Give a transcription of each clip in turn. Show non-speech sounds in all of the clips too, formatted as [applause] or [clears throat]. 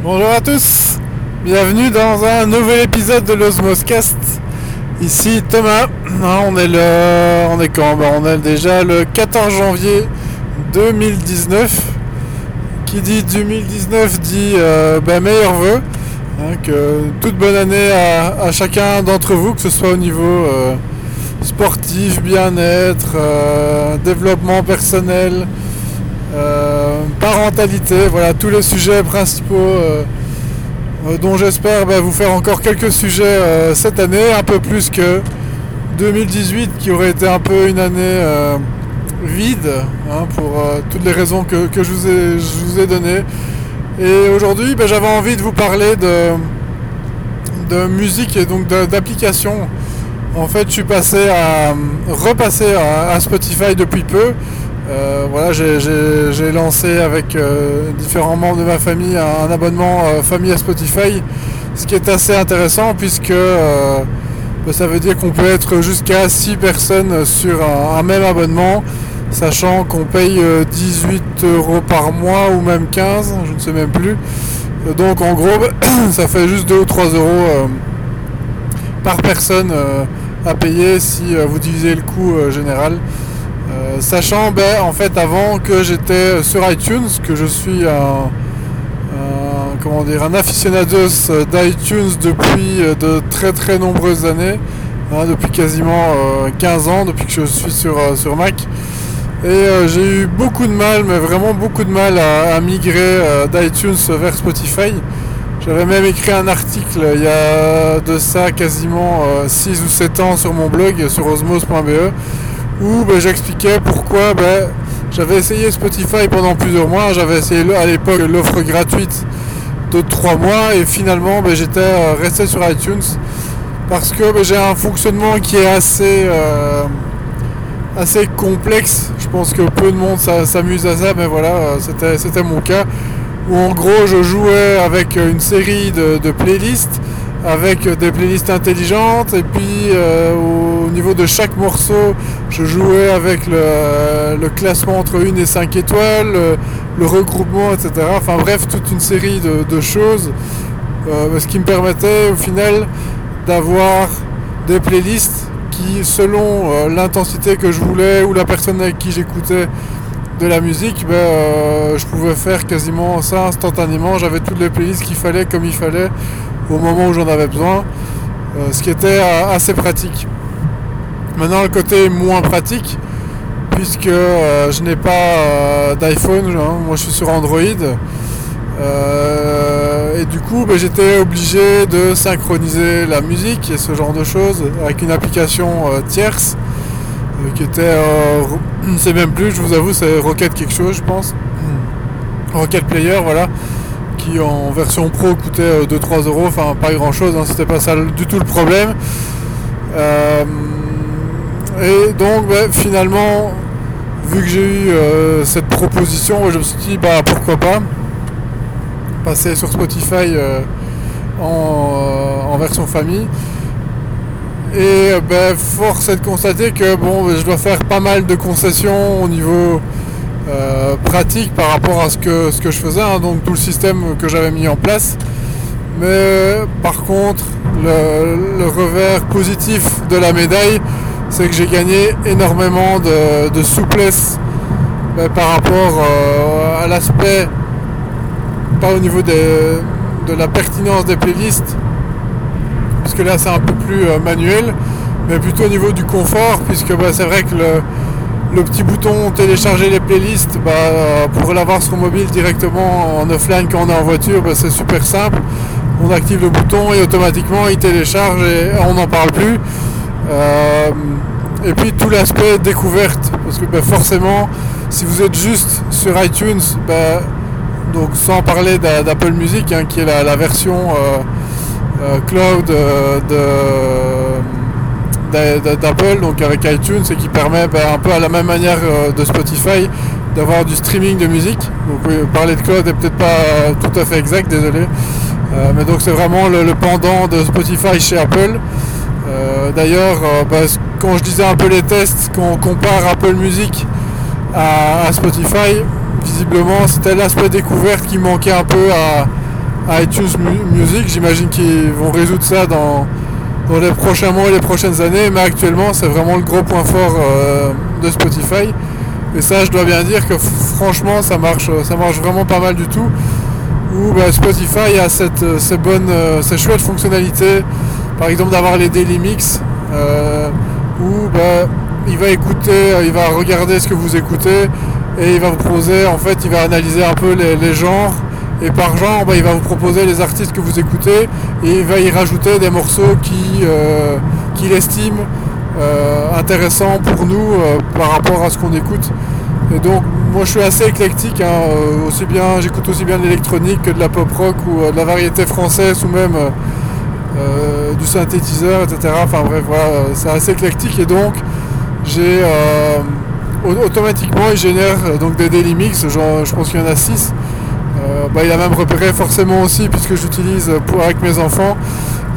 Bonjour à tous, bienvenue dans un nouvel épisode de l'Osmoscast. Ici Thomas, hein, on est le, on est quand? Ben, On est déjà le 14 janvier 2019. Qui dit 2019 dit euh, ben, meilleurs. Hein, que toute bonne année à, chacun d'entre vous, que ce soit au niveau euh, sportif, bien-être, euh, développement personnel, parentalité, voilà tous les sujets principaux dont j'espère ben, vous faire encore quelques sujets cette année, un peu plus que 2018 qui aurait été un peu une année vide hein, pour toutes les raisons que, je, vous ai, données. Et aujourd'hui, ben, j'avais envie de vous parler de, musique et donc d'application. En fait, je suis passé à repasser à, Spotify depuis peu. Euh, voilà, j'ai lancé avec euh, différents membres de ma famille un, abonnement euh, famille à Spotify, ce qui est assez intéressant puisque ben, ça veut dire qu'on peut être jusqu'à 6 personnes sur un même abonnement sachant qu'on paye 18 euh, euros par mois ou même 15, je ne sais même plus. Donc en gros, [coughs] ça fait juste 2 ou 3 euros par personne à payer si vous divisez le coût général. Sachant ben, en fait avant que j'étais sur iTunes, que je suis un, comment dire, un aficionados d'iTunes depuis de très très nombreuses années, hein, depuis quasiment 15 ans, depuis que je suis sur, Mac. Et euh, j'ai eu beaucoup de mal, mais vraiment beaucoup de mal à, migrer euh, d'iTunes vers Spotify. J'avais même écrit un article il y a de ça quasiment 6 euh, ou 7 ans sur mon blog, sur osmos.be, où ben, j'expliquais pourquoi ben, j'avais essayé Spotify pendant plusieurs mois. J'avais essayé à l'époque l'offre gratuite de 3 mois et finalement ben, j'étais resté sur iTunes parce que j'ai un fonctionnement qui est assez assez complexe. Je pense que peu de monde s'amuse à ça, mais voilà, euh, c'était mon cas. Où en gros, je jouais avec une série de, playlists, avec des playlists intelligentes, et puis euh, au niveau de chaque morceau, je jouais avec le, classement entre 1 et 5 étoiles, le, regroupement, etc. Enfin bref, toute une série de, choses, euh, ce qui me permettait au final d'avoir des playlists selon euh, l'intensité que je voulais ou la personne avec qui j'écoutais de la musique, ben, euh, je pouvais faire quasiment ça instantanément. J'avais toutes les playlists qu'il fallait comme il fallait au moment où j'en avais besoin, euh, ce qui était assez pratique. Maintenant, le côté moins pratique, puisque je n'ai pas d'iPhone, hein, moi je suis sur Android. Euh, et du coup, bah, j'étais obligé de synchroniser la musique et ce genre de choses avec une application euh, tierce euh, qui était, sais [clears throat] même plus, je vous avoue, c'est Rocket quelque chose, je pense. [clears throat] Rocket Player, voilà, en version pro coûtait 2-3 euros, enfin pas grand chose, hein, c'était pas ça du tout le problème. et donc, bah, finalement, vu que j'ai eu cette proposition, je me suis dit, bah pourquoi pas passer sur Spotify euh, euh, en, version famille. Et euh, ben, force est de constater que bon, je dois faire pas mal de concessions au niveau pratique par rapport à ce que, je faisais, hein, donc tout le système que j'avais mis en place. Mais par contre, le, revers positif de la médaille, c'est que j'ai gagné énormément de, souplesse ben, par rapport à l'aspect pas au niveau de la pertinence des playlists, puisque là c'est un peu plus euh, manuel, mais plutôt au niveau du confort, puisque bah, c'est vrai que le, petit bouton télécharger les playlists, bah, pour l'avoir sur mobile directement en offline quand on est en voiture, bah, c'est super simple. On active le bouton et automatiquement il télécharge et on n'en parle plus. Euh, et puis tout l'aspect découverte, parce que forcément, si vous êtes juste sur iTunes, donc sans parler d'Apple Music, hein, qui est la, version euh, euh, cloud euh, d'Apple, donc avec iTunes, et qui permet ben, un peu à la même manière de Spotify d'avoir du streaming de musique. Donc parler de cloud est peut-être pas tout à fait exact, désolé. mais donc c'est vraiment le, pendant de Spotify chez Apple. D'ailleurs, ben, quand je disais un peu les tests, quand on compare Apple Music à Spotify, visiblement c'était l'aspect découverte qui manquait un peu à, iTunes Music. J'imagine qu'ils vont résoudre ça dans, dans, les prochains mois et les prochaines années, mais actuellement c'est vraiment le gros point fort de Spotify. Et ça, je dois bien dire que franchement, ça marche, ça marche vraiment pas mal du tout. Où bah, Spotify a cette, euh, ces bonnes, euh, ces chouettes fonctionnalités, par exemple d'avoir les daily mix, euh, où bah, il va écouter, il va regarder ce que vous écoutez et il va vous proposer, en fait, il va analyser un peu les, genres et par genre, bah, il va vous proposer les artistes que vous écoutez et il va y rajouter des morceaux qu'il estime euh, intéressant pour nous euh, par rapport à ce qu'on écoute. Et donc moi je suis assez éclectique, hein, euh, aussi bien j'écoute aussi bien de l'électronique que de la pop rock ou de la variété française ou même du synthétiseur, etc. Enfin bref voilà, c'est assez éclectique et donc j'ai automatiquement il génère donc des daily mix, je pense qu'il y en a 6. Bah, il a même repéré forcément aussi puisque j'utilise avec mes enfants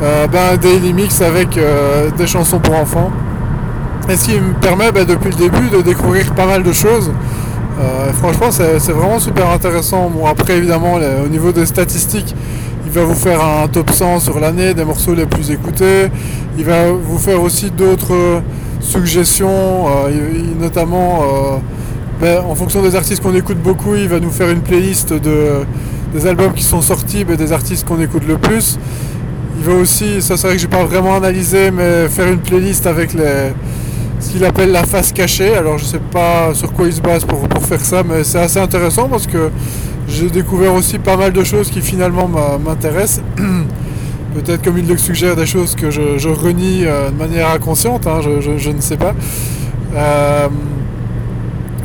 ben, un daily mix avec des chansons pour enfants. Et ce qui me permet bah, depuis le début de découvrir pas mal de choses. Euh, franchement, c'est vraiment super intéressant. Bon, après, évidemment, au niveau des statistiques, il va vous faire un top 100 sur l'année des morceaux les plus écoutés. Il va vous faire aussi d'autres suggestions, euh, notamment euh, ben, en fonction des artistes qu'on écoute beaucoup, il va nous faire une playlist de, des albums qui sont sortis, ben, des artistes qu'on écoute le plus. Il va aussi, ça c'est vrai que j'ai pas vraiment analysé, mais faire une playlist avec ce qu'il appelle la face cachée. Alors je sais pas sur quoi il se base pour, faire ça, mais c'est assez intéressant parce que j'ai découvert aussi pas mal de choses qui finalement m'intéressent. [clears throat] Peut-être comme il le suggère des choses que je, renie euh, de manière inconsciente, hein, je, ne sais pas. Euh,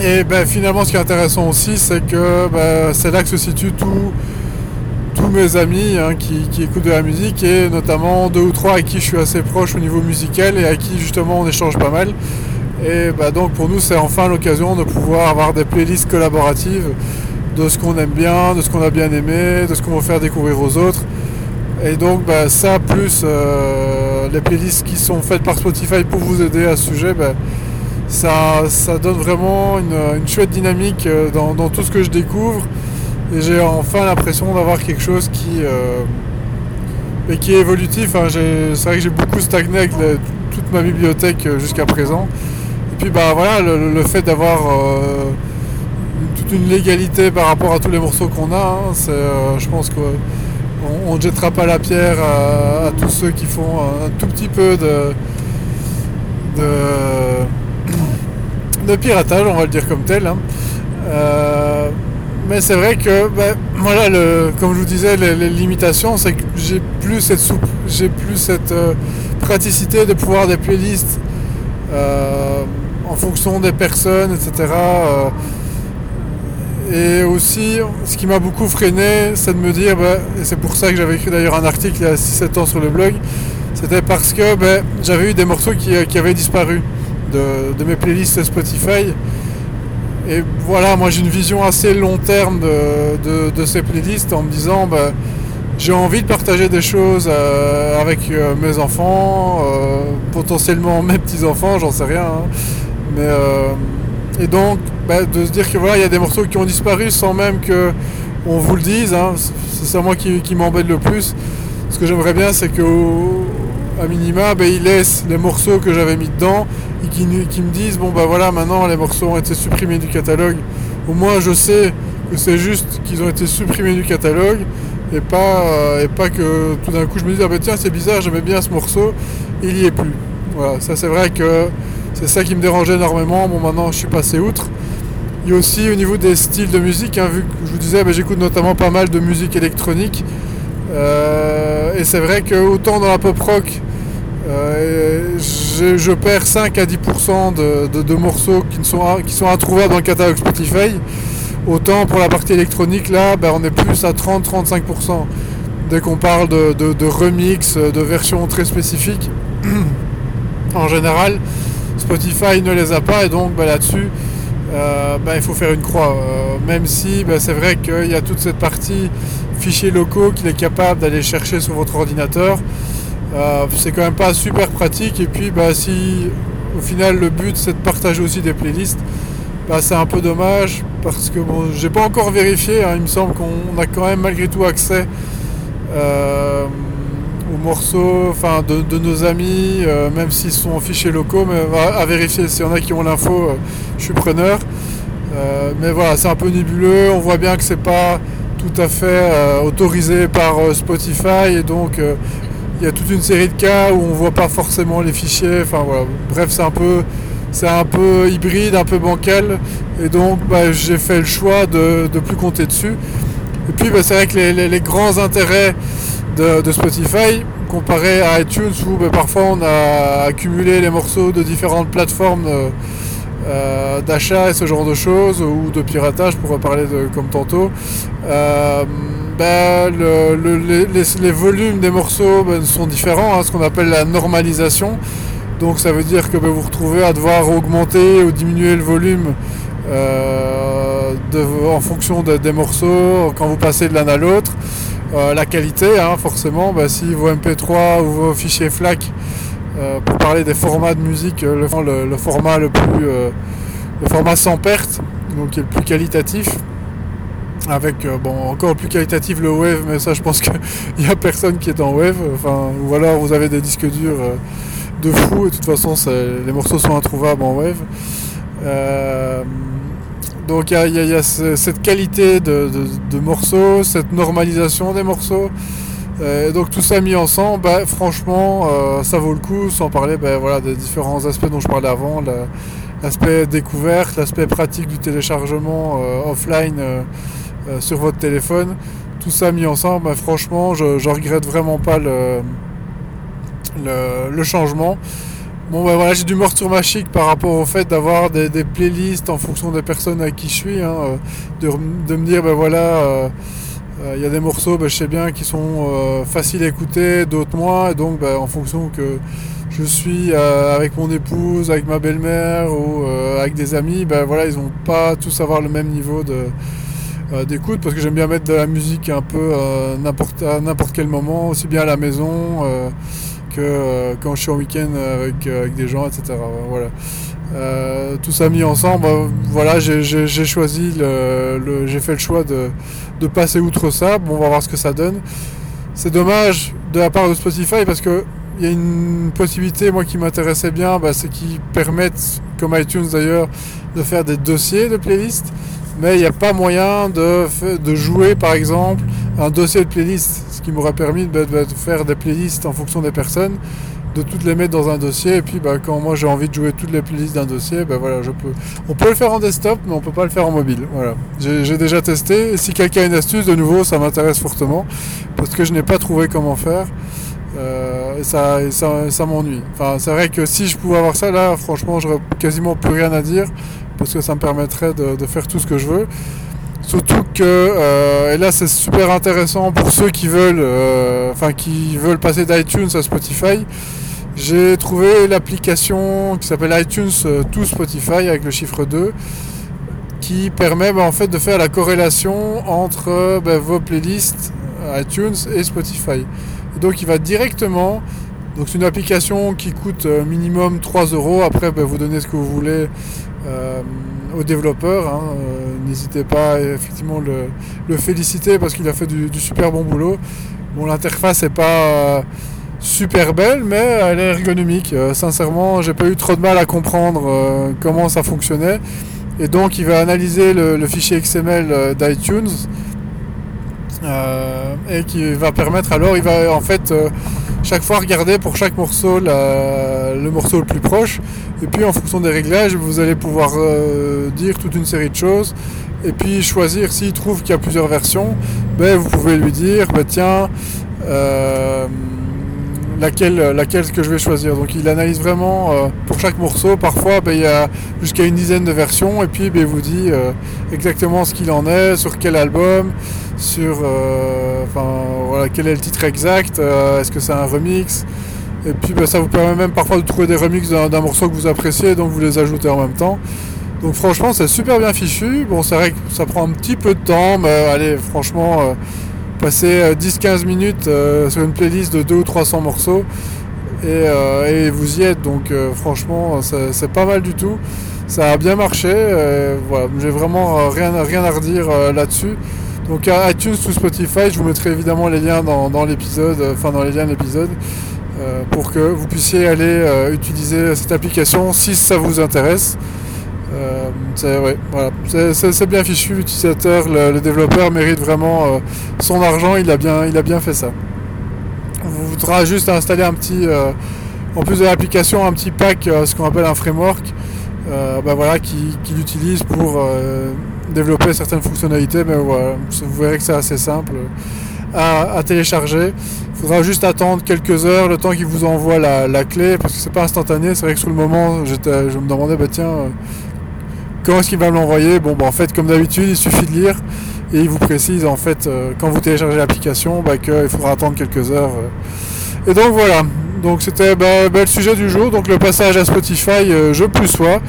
et ben, finalement ce qui est intéressant aussi c'est que ben, c'est là que se situe tout, tous mes amis hein, qui, écoutent de la musique et notamment deux ou trois à qui je suis assez proche au niveau musical et à qui justement on échange pas mal. Et bah, donc pour nous c'est enfin l'occasion de pouvoir avoir des playlists collaboratives de ce qu'on aime bien, de ce qu'on a bien aimé, de ce qu'on veut faire découvrir aux autres. Et donc ça plus euh, les playlists qui sont faites par Spotify pour vous aider à ce sujet, ça, ça donne vraiment une, chouette dynamique euh, dans tout ce que je découvre et j'ai enfin l'impression d'avoir quelque chose qui, euh, qui est évolutif. c'est vrai que j'ai beaucoup stagné avec toute ma bibliothèque euh, jusqu'à présent. Et puis bah voilà, le, fait d'avoir toute une légalité par rapport à tous les morceaux qu'on a, hein, je pense qu'on ne jettera pas la pierre à, tous ceux qui font un, tout petit peu de, de, piratage, on va le dire comme tel. Hein. Mais c'est vrai que, ben, voilà, comme je vous disais, les, limitations, c'est que j'ai plus cette soupe, j'ai plus cette euh, praticité de pouvoir des playlists euh, en fonction des personnes, etc. Euh, et aussi, ce qui m'a beaucoup freiné, c'est de me dire, ben, et c'est pour ça que j'avais écrit d'ailleurs un article il y a 6-7 ans sur le blog, c'était parce que ben, j'avais eu des morceaux qui, avaient disparu de, mes playlists Spotify. Et voilà, moi j'ai une vision assez long terme de, ces playlists en me disant bah, j'ai envie de partager des choses euh, avec euh, mes enfants, euh, potentiellement mes petits-enfants, j'en sais rien. Hein. Mais, et donc bah, de se dire que voilà, il y a des morceaux qui ont disparu sans même que on vous le dise, hein. c'est ça moi qui, m'embête le plus. Ce que j'aimerais bien c'est que à minima, ben, ils laissent les morceaux que j'avais mis dedans qui, me disent bon bah voilà maintenant les morceaux ont été supprimés du catalogue. Au moins je sais que c'est juste qu'ils ont été supprimés du catalogue et pas, euh, et pas que tout d'un coup je me dis ah ben tiens c'est bizarre j'aimais bien ce morceau il n'y est plus. Voilà, ça c'est vrai que c'est ça qui me dérangeait énormément. Bon maintenant je suis passé outre. Il y a aussi au niveau des styles de musique, hein, vu que je vous disais ben, j'écoute notamment pas mal de musique électronique. Euh, et c'est vrai que autant dans la pop rock euh, je, perds 5 à 10% de, morceaux qui, sont, qui sont introuvables dans le catalogue Spotify. Autant pour la partie électronique, là, ben, on est plus à 30-35%. Dès qu'on parle de, remix, de versions très spécifiques, [clears throat] en général, Spotify ne les a pas et donc ben, là-dessus, euh, ben, il faut faire une croix. Euh, même si c'est vrai qu'il y a toute cette partie fichiers locaux qu'il est capable d'aller chercher sur votre ordinateur. Euh, c'est quand même pas super pratique. Et puis, bah, si au final le but c'est de partager aussi des playlists, bah, c'est un peu dommage parce que bon, j'ai pas encore vérifié. Hein. il me semble qu'on a quand même malgré tout accès aux morceaux enfin, de, nos amis, même s'ils sont en fichiers locaux, mais à, vérifier. S'il y en a qui ont l'info, je suis preneur. mais voilà, c'est un peu nébuleux. On voit bien que c'est pas tout à fait autorisé par Spotify et donc il y a toute une série de cas où on voit pas forcément les fichiers. Enfin voilà. Bref, c'est un peu c'est un peu hybride, un peu bancal. Et donc bah, j'ai fait le choix de ne plus compter dessus. Et puis bah, c'est vrai que les, grands intérêts de, Spotify, comparé à iTunes où bah, parfois on a accumulé les morceaux de différentes plateformes euh, euh, d'achat et ce genre de choses, ou de piratage pour reparler de, comme tantôt. Euh, ben, les, volumes des morceaux ben, sont différents, hein, ce qu'on appelle la normalisation. Donc ça veut dire que ben, vous retrouvez à devoir augmenter ou diminuer le volume euh, en fonction des morceaux quand vous passez de l'un à l'autre. Euh, la qualité, hein, forcément, si vos MP3 ou vos fichiers FLAC, pour parler des formats de musique, le, format le plus, le format sans perte, donc qui est le plus qualitatif, avec euh, bon encore plus qualitatif le wave mais ça je pense qu'il [laughs] n'y a personne qui est en wave. Enfin ou alors vous avez des disques durs euh, de fou et de toute façon les morceaux sont introuvables en wave. Euh, donc il y, a, cette qualité de, morceaux cette normalisation des morceaux. Donc tout ça mis ensemble bah, franchement ça vaut le coup sans parler bah, voilà, des différents aspects dont je parlais avant l'aspect découverte l'aspect pratique du téléchargement offline euh, sur votre téléphone. Tout ça mis ensemble, bah, franchement, je, ne regrette vraiment pas le, le, changement. Bon ben voilà, j'ai du mort sur ma chic par rapport au fait d'avoir des, playlists en fonction des personnes avec qui je suis, hein, euh, de, me dire ben voilà, euh, il y a des morceaux, ben, je sais bien qui sont faciles à écouter, d'autres moins, et donc ben, en fonction que je suis avec mon épouse, avec ma belle-mère ou avec des amis, ben voilà, ils n'ont pas tous avoir le même niveau de, euh, d'écoute parce que j'aime bien mettre de la musique un peu euh, n'importe à n'importe quel moment, aussi bien à la maison euh, que quand je suis en week-end avec, avec des gens, etc. Voilà. tout ça mis ensemble, voilà, j'ai choisi, le, j'ai fait le choix de, de, passer outre ça. Bon, on va voir ce que ça donne. C'est dommage de la part de Spotify parce que il y a une possibilité, moi, qui m'intéressait bien, bah, c'est qu'ils permettent, comme iTunes d'ailleurs, de faire des dossiers de playlists mais il n'y a pas moyen de, de, jouer par exemple un dossier de playlist, ce qui m'aurait permis de, faire des playlists en fonction des personnes, de toutes les mettre dans un dossier, et puis bah, quand moi j'ai envie de jouer toutes les playlists d'un dossier, bah, voilà, je peux. On peut le faire en desktop, mais on peut pas le faire en mobile. Voilà. J'ai déjà testé, et si quelqu'un a une astuce, de nouveau, ça m'intéresse fortement, parce que je n'ai pas trouvé comment faire. Euh, et ça, ça, ça m'ennuie. Enfin, c'est vrai que si je pouvais avoir ça, là, franchement, j'aurais quasiment plus rien à dire parce que ça me permettrait de, faire tout ce que je veux. Surtout que, euh, et là c'est super intéressant pour ceux qui veulent, euh, enfin qui veulent passer d'iTunes à Spotify. J'ai trouvé l'application qui s'appelle iTunes euh, to Spotify avec le chiffre 2 qui permet bah, en fait de faire la corrélation entre bah, vos playlists iTunes et Spotify. donc il va directement donc c'est une application qui coûte minimum 3 euros. Après, bah, vous donnez ce que vous voulez euh, aux développeurs. Hein, euh, n'hésitez pas à effectivement le, féliciter parce qu'il a fait du, super bon boulot. Bon, l'interface n'est pas euh, super belle, mais elle est ergonomique. sincèrement, j'ai pas eu trop de mal à comprendre comment ça fonctionnait. Et donc, il va analyser le fichier XML d'iTunes et qui va permettre alors, il va en fait chaque fois regarder pour chaque morceau le morceau le plus proche. Et puis en fonction des réglages, vous allez pouvoir euh, dire toute une série de choses. Et puis choisir s'il trouve qu'il y a plusieurs versions, ben, vous pouvez lui dire, ben, tiens, euh, laquelle, laquelle que je vais choisir. Donc il analyse vraiment euh, pour chaque morceau. Parfois, ben, il y a jusqu'à une dizaine de versions et puis ben, il vous dit exactement ce qu'il en est, sur quel album, sur enfin, voilà, quel est le titre exact, est-ce que c'est un remix. Et puis ben, ça vous permet même parfois de trouver des remixes d'un morceau que vous appréciez, donc vous les ajoutez en même temps. Donc franchement c'est super bien fichu. Bon c'est vrai que ça prend un petit peu de temps, mais allez franchement euh, passer 10-15 euh, minutes euh, sur une playlist de 2 ou 300 morceaux et, vous y êtes. Donc franchement c'est pas mal du tout. Ça a bien marché. voilà, j'ai vraiment rien, rien à redire là-dessus. Donc iTunes ou Spotify, je vous mettrai évidemment les liens dans, l'épisode, enfin dans les liens de l'épisode, pour que vous puissiez aller utiliser cette application si ça vous intéresse. c'est bien fichu, l'utilisateur, le, développeur mérite vraiment son argent, il a bien, il a bien fait ça. Vous voudra juste installer un petit, en plus de l'application, un petit pack, ce qu'on appelle un framework, euh, bah voilà, qui, pour euh, développer certaines fonctionnalités. Mais voilà, vous verrez que c'est assez simple à, télécharger. Il faudra juste attendre quelques heures, le temps qu'il vous envoie la, clé, parce que c'est pas instantané. C'est vrai que sur le moment, je me demandais, bah tiens, euh, comment est-ce qu'il va me l'envoyer? Bon, bah, en fait, comme d'habitude, il suffit de lire et il vous précise en fait quand vous téléchargez l'application bah, qu'il faudra attendre quelques heures. Et donc voilà, donc c'était bah, bah, le sujet du jour, donc le passage à Spotify, euh, je plus sois.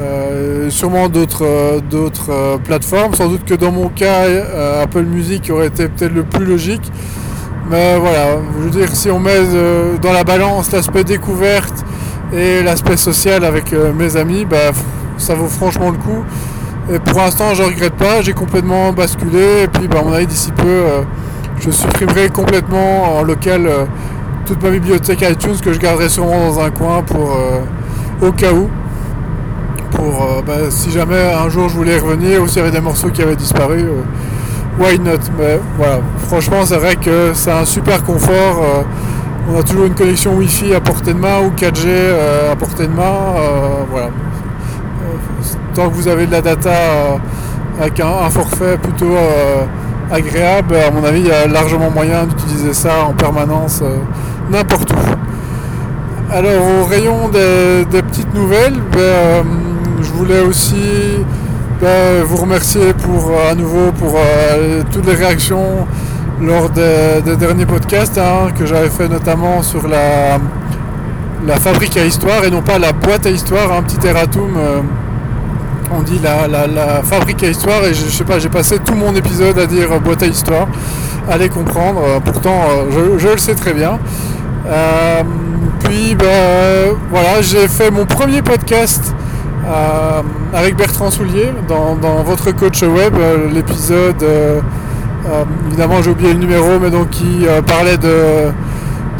Euh, sûrement d'autres euh, plateformes, sans doute que dans mon cas Apple Music aurait été peut-être le plus logique. Mais voilà, je veux dire si on met dans la balance l'aspect découverte et l'aspect social avec mes amis, bah, ça vaut franchement le coup. Et pour l'instant je regrette pas, j'ai complètement basculé et puis bah, à mon avis d'ici peu je supprimerai complètement en local toute ma bibliothèque iTunes que je garderai sûrement dans un coin pour euh, au cas où. Euh, bah, si jamais un jour je voulais revenir ou s'il y avait des morceaux qui avaient disparu, euh, why not? Mais voilà, franchement c'est vrai que c'est un super confort. on a toujours une connexion Wi-Fi à portée de main ou 4G à portée de main. voilà. Tant que vous avez de la data avec un, forfait plutôt agréable, à mon avis, il y a largement moyen d'utiliser ça en permanence n'importe où. Alors au rayon des, petites nouvelles, ben, euh, je voulais aussi ben, vous remercier pour à nouveau pour euh, toutes les réactions lors des, derniers podcasts hein, que j'avais fait notamment sur la, la fabrique à histoire et non pas la boîte à histoire, un petit erratum. Euh, on dit la, fabrique à histoire et je, sais pas, j'ai passé tout mon épisode à dire boîte à histoire. Allez comprendre, pourtant je, le sais très bien. Euh, puis ben, voilà, j'ai fait mon premier podcast euh, avec Bertrand Soulier dans, votre coach web, euh, l'épisode évidemment j'ai oublié le numéro mais donc qui parlait de,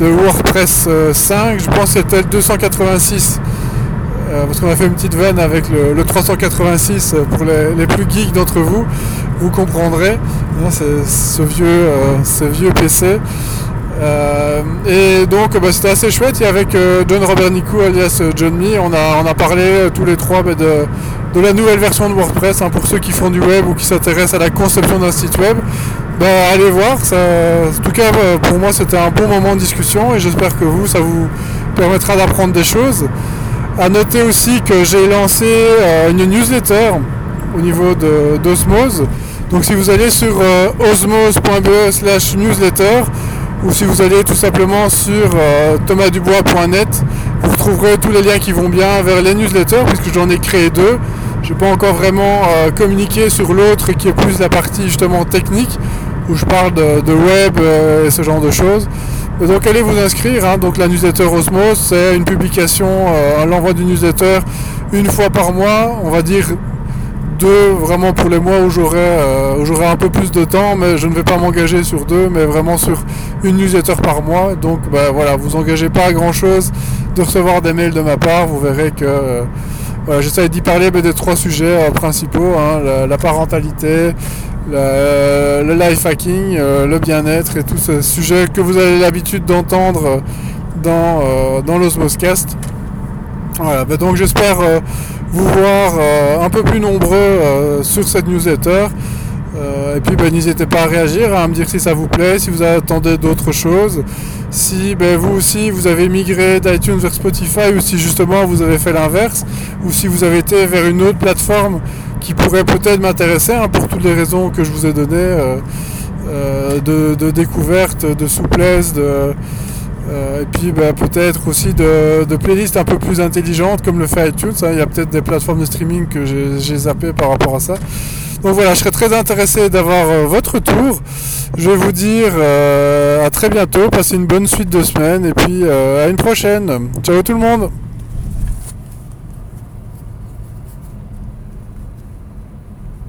WordPress 5, je pense que c'était le 286 parce qu'on a fait une petite veine avec le, 386 pour les, plus geeks d'entre vous, vous comprendrez, hein, ce vieux, ce vieux PC. Euh, et donc bah, c'était assez chouette. Et avec euh, John Robert Nico alias euh, John Me, on a, on a parlé tous les trois bah, de, de, la nouvelle version de WordPress hein, pour ceux qui font du web ou qui s'intéressent à la conception d'un site web. Bah, allez voir, en tout cas pour moi c'était un bon moment de discussion et j'espère que vous, ça vous permettra d'apprendre des choses. A noter aussi que j'ai lancé une newsletter au niveau d'Osmose. Donc si vous allez sur osmose.be slash newsletter, ou si vous allez tout simplement sur euh, thomasdubois.net, vous trouverez tous les liens qui vont bien vers les newsletters, puisque j'en ai créé deux. Je n'ai pas encore vraiment euh, communiqué sur l'autre qui est plus la partie justement technique, où je parle de, web euh, et ce genre de choses. donc allez vous inscrire, hein. donc la newsletter Osmos, c'est une publication, l'envoi du newsletter une fois par mois, on va dire deux vraiment pour les mois où euh, j'aurai un peu plus de temps, mais je ne vais pas m'engager sur deux, mais vraiment sur une newsletter par mois. Donc bah, voilà, vous engagez pas à grand chose de recevoir des mails de ma part. Vous verrez que euh, j'essaie d'y parler des trois sujets euh, principaux hein, la, parentalité, le life hacking, le bien-être et tous ces sujets que vous avez l'habitude d'entendre dans, dans l'Osmoscast. Voilà, bah, donc j'espère vous voir euh, un peu plus nombreux euh, sur cette newsletter. Euh, et puis ben, n'hésitez pas à réagir, à me dire si ça vous plaît, si vous attendez d'autres choses, si ben, vous aussi vous avez migré d'iTunes vers Spotify ou si justement vous avez fait l'inverse, ou si vous avez été vers une autre plateforme qui pourrait peut-être m'intéresser hein, pour toutes les raisons que je vous ai données de, de, découverte, de souplesse, de, euh, et puis bah, peut-être aussi de, playlists un peu plus intelligentes comme le fait iTunes. Hein. Il y a peut-être des plateformes de streaming que j'ai zappé par rapport à ça. Donc voilà, je serais très intéressé d'avoir euh, votre tour. Je vais vous dire euh, à très bientôt, passez une bonne suite de semaine et puis à une prochaine. Ciao tout le monde